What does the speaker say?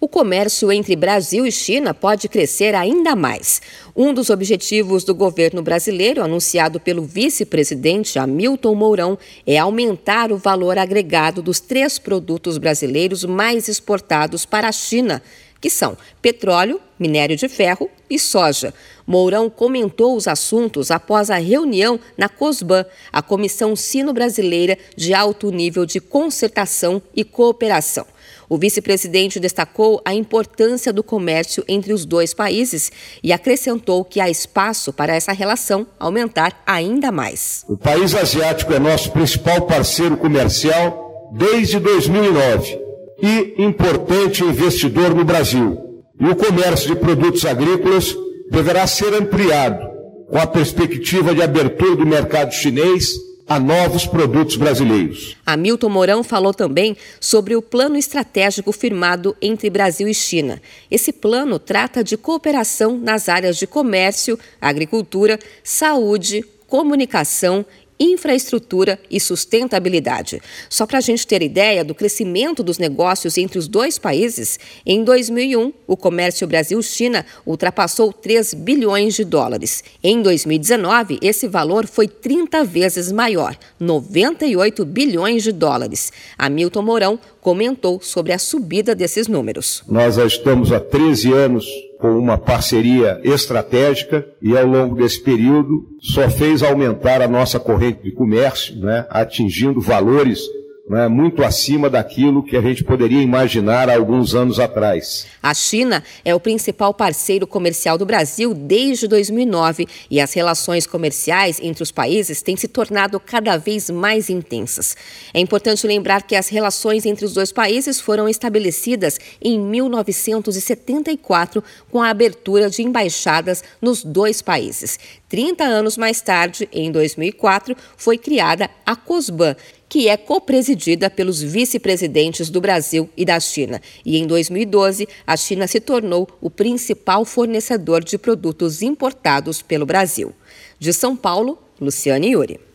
o comércio entre Brasil e China pode crescer ainda mais. Um dos objetivos do governo brasileiro, anunciado pelo vice-presidente Hamilton Mourão, é aumentar o valor agregado dos três produtos brasileiros mais exportados para a China que são petróleo, minério de ferro e soja. Mourão comentou os assuntos após a reunião na COSBAN, a Comissão Sino-Brasileira de Alto Nível de Concertação e Cooperação. O vice-presidente destacou a importância do comércio entre os dois países e acrescentou que há espaço para essa relação aumentar ainda mais. O país asiático é nosso principal parceiro comercial desde 2009 e importante investidor no Brasil. E o comércio de produtos agrícolas deverá ser ampliado com a perspectiva de abertura do mercado chinês a novos produtos brasileiros. Hamilton Mourão falou também sobre o plano estratégico firmado entre Brasil e China. Esse plano trata de cooperação nas áreas de comércio, agricultura, saúde, comunicação infraestrutura e sustentabilidade. Só para a gente ter ideia do crescimento dos negócios entre os dois países, em 2001, o comércio Brasil-China ultrapassou 3 bilhões de dólares. Em 2019, esse valor foi 30 vezes maior, 98 bilhões de dólares. Hamilton Mourão comentou sobre a subida desses números. Nós já estamos há 13 anos com uma parceria estratégica e ao longo desse período só fez aumentar a nossa corrente de comércio, né, atingindo valores né, muito acima daquilo que a gente poderia imaginar há alguns anos atrás. A China é o principal parceiro comercial do Brasil desde 2009 e as relações comerciais entre os países têm se tornado cada vez mais intensas. É importante lembrar que as relações entre os dois países foram estabelecidas em 1974 com a abertura de embaixadas nos dois países. 30 anos mais tarde, em 2004, foi criada a COSBAN, que é copresidida pelos vice-presidentes do Brasil e da China. E em 2012, a China se tornou o principal fornecedor de produtos importados pelo Brasil. De São Paulo, Luciane Yuri.